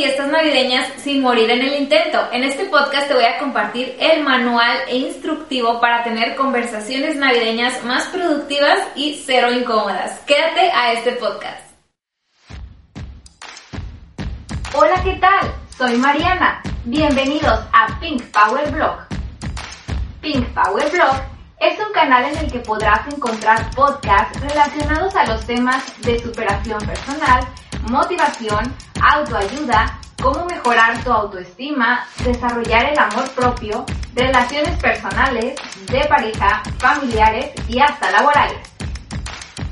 fiestas navideñas sin morir en el intento. En este podcast te voy a compartir el manual e instructivo para tener conversaciones navideñas más productivas y cero incómodas. Quédate a este podcast. Hola, ¿qué tal? Soy Mariana. Bienvenidos a Pink Power Blog. Pink Power Blog es un canal en el que podrás encontrar podcasts relacionados a los temas de superación personal, motivación, autoayuda, cómo mejorar tu autoestima, desarrollar el amor propio, relaciones personales, de pareja, familiares y hasta laborales.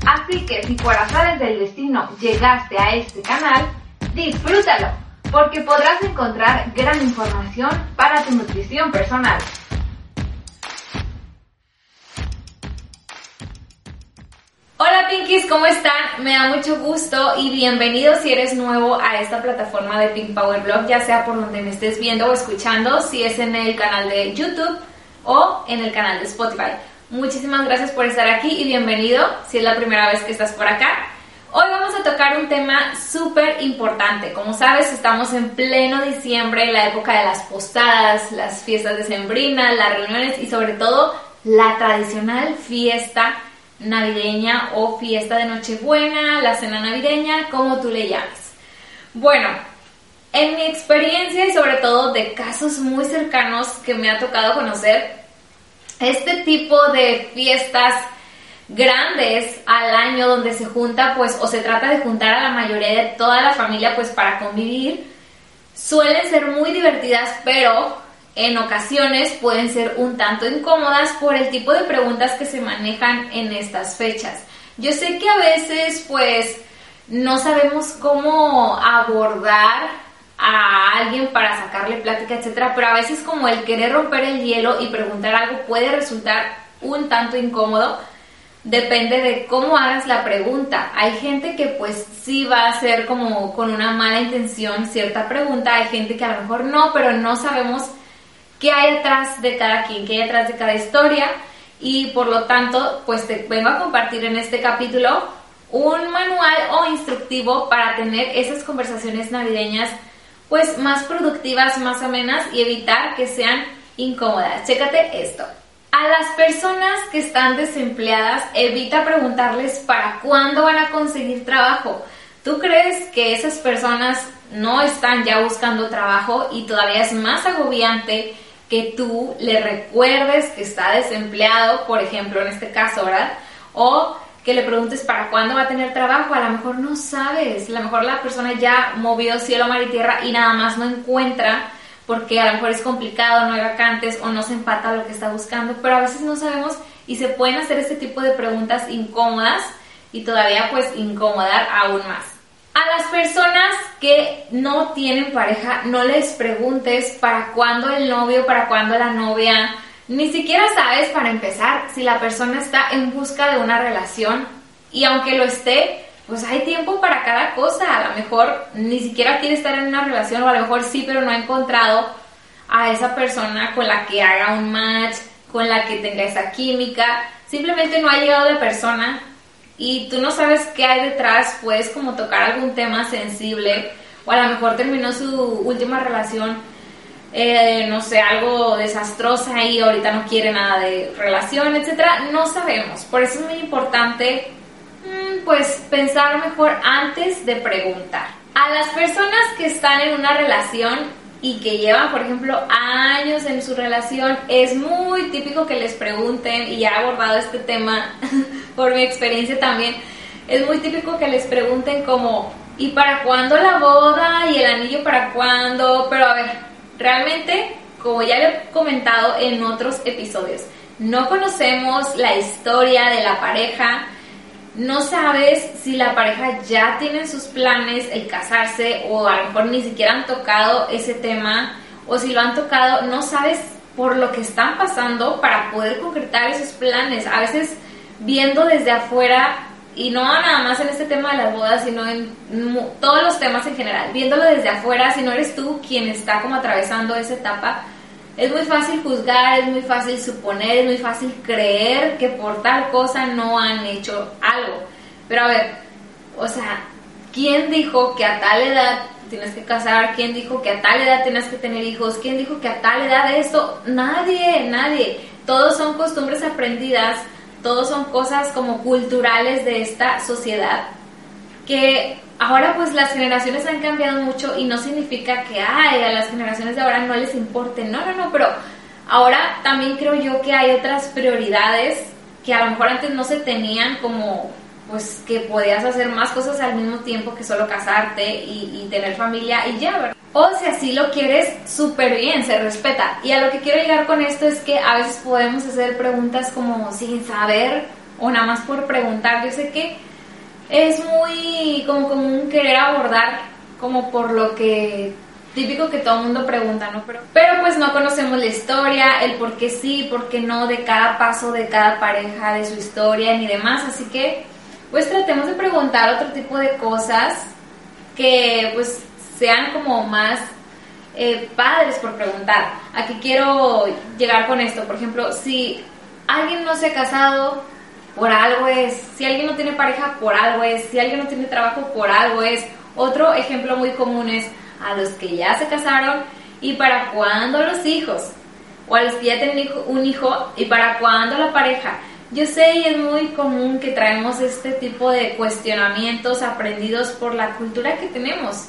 Así que si por azares del destino llegaste a este canal, disfrútalo, porque podrás encontrar gran información para tu nutrición personal. Pinkies, ¿cómo están? Me da mucho gusto y bienvenido si eres nuevo a esta plataforma de Pink Power Blog, ya sea por donde me estés viendo o escuchando, si es en el canal de YouTube o en el canal de Spotify. Muchísimas gracias por estar aquí y bienvenido si es la primera vez que estás por acá. Hoy vamos a tocar un tema súper importante. Como sabes, estamos en pleno diciembre, la época de las posadas, las fiestas de sembrina, las reuniones y sobre todo la tradicional fiesta navideña o fiesta de Nochebuena, la cena navideña, como tú le llames. Bueno, en mi experiencia y sobre todo de casos muy cercanos que me ha tocado conocer, este tipo de fiestas grandes al año donde se junta pues o se trata de juntar a la mayoría de toda la familia pues para convivir suelen ser muy divertidas pero en ocasiones pueden ser un tanto incómodas por el tipo de preguntas que se manejan en estas fechas. Yo sé que a veces pues no sabemos cómo abordar a alguien para sacarle plática, etcétera, pero a veces como el querer romper el hielo y preguntar algo puede resultar un tanto incómodo. Depende de cómo hagas la pregunta. Hay gente que pues sí va a hacer como con una mala intención cierta pregunta, hay gente que a lo mejor no, pero no sabemos qué hay detrás de cada quien, qué hay detrás de cada historia y por lo tanto pues te vengo a compartir en este capítulo un manual o instructivo para tener esas conversaciones navideñas pues más productivas, más amenas y evitar que sean incómodas. Chécate esto. A las personas que están desempleadas, evita preguntarles para cuándo van a conseguir trabajo. ¿Tú crees que esas personas no están ya buscando trabajo y todavía es más agobiante que tú le recuerdes que está desempleado, por ejemplo, en este caso, ¿verdad? O que le preguntes para cuándo va a tener trabajo, a lo mejor no sabes, a lo mejor la persona ya movió cielo, mar y tierra y nada más no encuentra porque a lo mejor es complicado, no hay vacantes o no se empata lo que está buscando, pero a veces no sabemos y se pueden hacer este tipo de preguntas incómodas y todavía pues incomodar aún más. A las personas que no tienen pareja, no les preguntes para cuándo el novio, para cuándo la novia. Ni siquiera sabes, para empezar, si la persona está en busca de una relación. Y aunque lo esté, pues hay tiempo para cada cosa. A lo mejor ni siquiera quiere estar en una relación, o a lo mejor sí, pero no ha encontrado a esa persona con la que haga un match, con la que tenga esa química. Simplemente no ha llegado la persona y tú no sabes qué hay detrás, puedes como tocar algún tema sensible o a lo mejor terminó su última relación, eh, no sé, algo desastrosa y ahorita no quiere nada de relación, etcétera, no sabemos. Por eso es muy importante, mm, pues, pensar mejor antes de preguntar. A las personas que están en una relación y que llevan, por ejemplo, años en su relación, es muy típico que les pregunten, y ya he abordado este tema por mi experiencia también, es muy típico que les pregunten como, ¿y para cuándo la boda? ¿Y el anillo para cuándo? Pero a ver, realmente, como ya le he comentado en otros episodios, no conocemos la historia de la pareja, no sabes si la pareja ya tiene sus planes el casarse o a lo mejor ni siquiera han tocado ese tema o si lo han tocado, no sabes por lo que están pasando para poder concretar esos planes. A veces viendo desde afuera y no nada más en este tema de las bodas, sino en todos los temas en general, viéndolo desde afuera, si no eres tú quien está como atravesando esa etapa, es muy fácil juzgar, es muy fácil suponer, es muy fácil creer que por tal cosa no han hecho algo. Pero a ver, o sea, ¿quién dijo que a tal edad tienes que casar, quién dijo que a tal edad tienes que tener hijos, quién dijo que a tal edad esto, nadie, nadie. Todos son costumbres aprendidas, todos son cosas como culturales de esta sociedad que ahora pues las generaciones han cambiado mucho y no significa que ay, a las generaciones de ahora no les importe, no, no, no, pero ahora también creo yo que hay otras prioridades que a lo mejor antes no se tenían como pues que podías hacer más cosas al mismo tiempo que solo casarte y, tener familia y ya, ¿verdad? O si así lo quieres, súper bien, se respeta. Y a lo que quiero llegar con esto es que a veces podemos hacer preguntas como sin saber o nada más por preguntar. Yo sé que es muy como común querer abordar como por lo que típico que todo el mundo pregunta, ¿no? Pero, pero pues no conocemos la historia, el por qué sí, por qué no de cada paso de cada pareja, de su historia ni demás. Así que pues tratemos de preguntar otro tipo de cosas que pues sean como más eh, padres por preguntar. Aquí quiero llegar con esto. Por ejemplo, si alguien no se ha casado, por algo es. Si alguien no tiene pareja, por algo es. Si alguien no tiene trabajo, por algo es. Otro ejemplo muy común es a los que ya se casaron y para cuándo los hijos. O a los que ya tienen un hijo y para cuándo la pareja. Yo sé y es muy común que traemos este tipo de cuestionamientos aprendidos por la cultura que tenemos,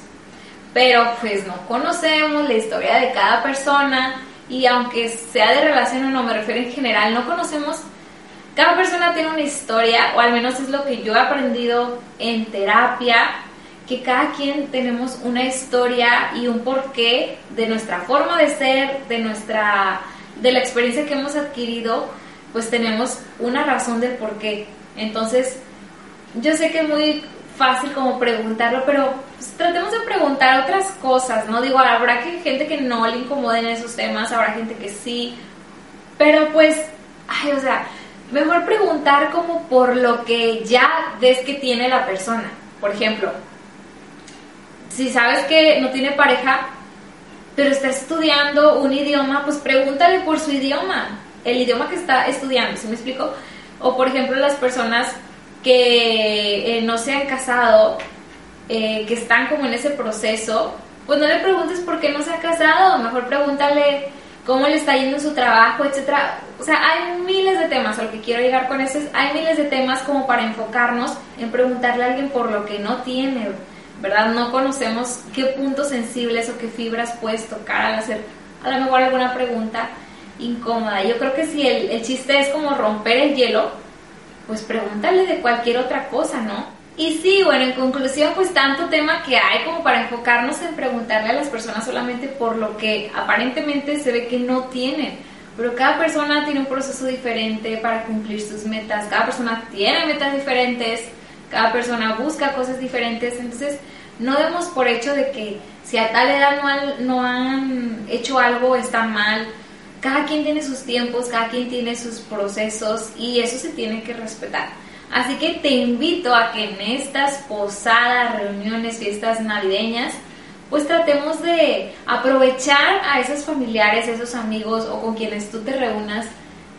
pero pues no conocemos la historia de cada persona y aunque sea de relación o no, me refiero en general, no conocemos, cada persona tiene una historia, o al menos es lo que yo he aprendido en terapia, que cada quien tenemos una historia y un porqué de nuestra forma de ser, de nuestra de la experiencia que hemos adquirido pues tenemos una razón del por qué. Entonces, yo sé que es muy fácil como preguntarlo, pero pues, tratemos de preguntar otras cosas, ¿no? Digo, habrá gente que no le incomoden esos temas, habrá gente que sí, pero pues, ay, o sea, mejor preguntar como por lo que ya ves que tiene la persona. Por ejemplo, si sabes que no tiene pareja, pero está estudiando un idioma, pues pregúntale por su idioma el idioma que está estudiando, ¿sí me explico? O por ejemplo las personas que eh, no se han casado, eh, que están como en ese proceso, pues no le preguntes por qué no se ha casado, mejor pregúntale cómo le está yendo su trabajo, etcétera. O sea, hay miles de temas, a lo que quiero llegar con eso es, hay miles de temas como para enfocarnos en preguntarle a alguien por lo que no tiene, ¿verdad? No conocemos qué puntos sensibles o qué fibras puedes tocar al hacer a lo mejor alguna pregunta incómoda. Yo creo que si el, el chiste es como romper el hielo, pues pregúntale de cualquier otra cosa, ¿no? Y sí, bueno, en conclusión, pues tanto tema que hay como para enfocarnos en preguntarle a las personas solamente por lo que aparentemente se ve que no tienen. Pero cada persona tiene un proceso diferente para cumplir sus metas, cada persona tiene metas diferentes, cada persona busca cosas diferentes, entonces no demos por hecho de que si a tal edad no han, no han hecho algo está mal, cada quien tiene sus tiempos, cada quien tiene sus procesos y eso se tiene que respetar. Así que te invito a que en estas posadas, reuniones, fiestas navideñas, pues tratemos de aprovechar a esos familiares, esos amigos o con quienes tú te reúnas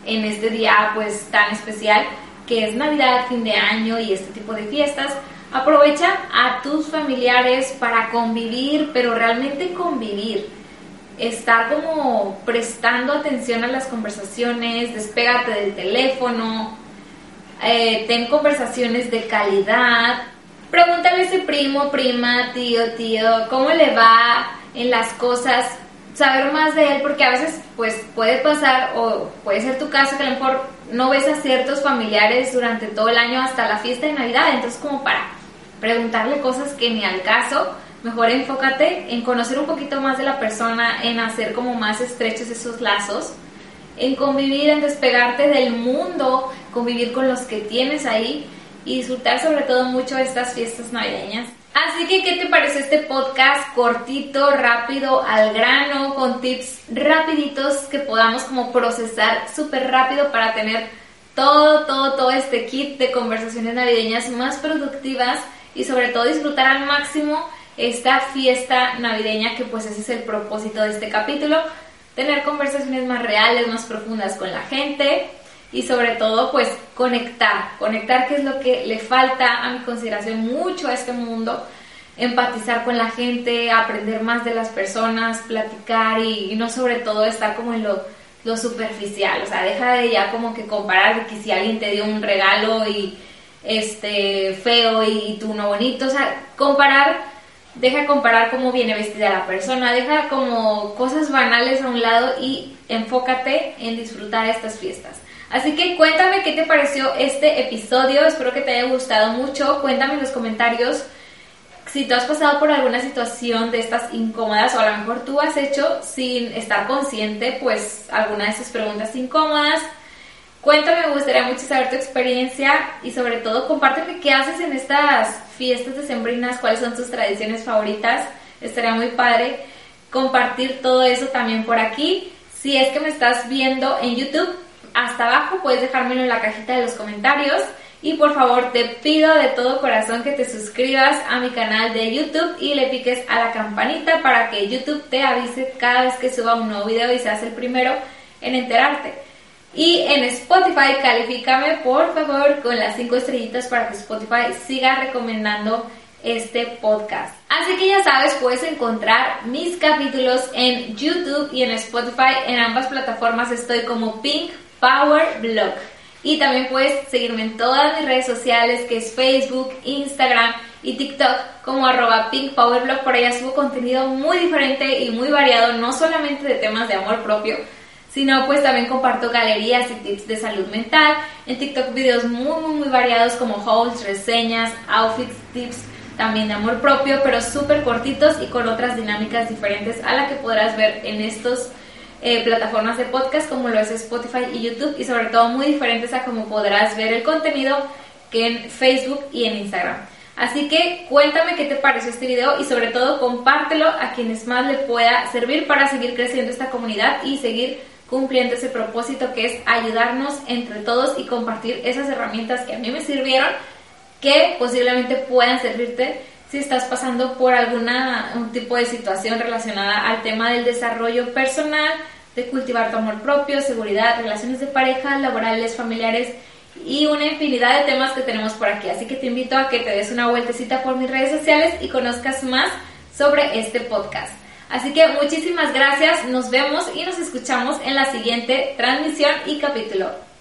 en este día pues tan especial que es Navidad, fin de año y este tipo de fiestas. Aprovecha a tus familiares para convivir, pero realmente convivir estar como prestando atención a las conversaciones, despégate del teléfono, eh, ten conversaciones de calidad, pregúntale a ese primo, prima, tío, tío, cómo le va en las cosas, saber más de él, porque a veces pues puede pasar, o puede ser tu caso, que a lo mejor no ves a ciertos familiares durante todo el año hasta la fiesta de Navidad, entonces como para preguntarle cosas que ni al caso, Mejor enfócate en conocer un poquito más de la persona, en hacer como más estrechos esos lazos, en convivir, en despegarte del mundo, convivir con los que tienes ahí y disfrutar sobre todo mucho estas fiestas navideñas. Así que, ¿qué te parece este podcast cortito, rápido, al grano, con tips rapiditos que podamos como procesar súper rápido para tener todo, todo, todo este kit de conversaciones navideñas más productivas y sobre todo disfrutar al máximo esta fiesta navideña que pues ese es el propósito de este capítulo, tener conversaciones más reales, más profundas con la gente y sobre todo pues conectar, conectar que es lo que le falta a mi consideración mucho a este mundo. empatizar con la gente, aprender más de las personas, platicar y, no sobre todo estar como en lo, lo, superficial, o sea, deja de ya como que comparar que si alguien te dio un regalo y este feo y tú no bonito, o sea, comparar, deja comparar cómo viene vestida la persona, deja como cosas banales a un lado y enfócate en disfrutar estas fiestas. Así que cuéntame qué te pareció este episodio, espero que te haya gustado mucho, cuéntame en los comentarios si tú has pasado por alguna situación de estas incómodas o a lo mejor tú has hecho sin estar consciente pues alguna de esas preguntas incómodas. Cuéntame, me gustaría mucho saber tu experiencia y sobre todo compárteme qué haces en estas fiestas decembrinas, cuáles son tus tradiciones favoritas. Estaría muy padre compartir todo eso también por aquí. Si es que me estás viendo en YouTube, hasta abajo puedes dejármelo en la cajita de los comentarios. Y por favor te pido de todo corazón que te suscribas a mi canal de YouTube y le piques a la campanita para que YouTube te avise cada vez que suba un nuevo video y seas el primero en enterarte. Y en Spotify califícame por favor con las 5 estrellitas para que Spotify siga recomendando este podcast. Así que ya sabes, puedes encontrar mis capítulos en YouTube y en Spotify. En ambas plataformas estoy como Pink Power Blog. Y también puedes seguirme en todas mis redes sociales, que es Facebook, Instagram y TikTok, como arroba pinkpowerblog. Por allá subo contenido muy diferente y muy variado, no solamente de temas de amor propio, sino pues también comparto galerías y tips de salud mental. En TikTok videos muy, muy, muy variados como hauls, reseñas, outfits, tips también de amor propio, pero súper cortitos y con otras dinámicas diferentes a la que podrás ver en estos eh, plataformas de podcast como lo es Spotify y YouTube y sobre todo muy diferentes a como podrás ver el contenido que en Facebook y en Instagram. Así que cuéntame qué te pareció este video y sobre todo compártelo a quienes más le pueda servir para seguir creciendo esta comunidad y seguir cumpliendo ese propósito que es ayudarnos entre todos y compartir esas herramientas que a mí me sirvieron que posiblemente puedan servirte si estás pasando por alguna un tipo de situación relacionada al tema del desarrollo personal, de cultivar tu amor propio, seguridad, relaciones de pareja, laborales, familiares y una infinidad de temas que tenemos por aquí. Así que te invito a que te des una vueltecita por mis redes sociales y conozcas más sobre este podcast. Así que muchísimas gracias, nos vemos y nos escuchamos en la siguiente transmisión y capítulo.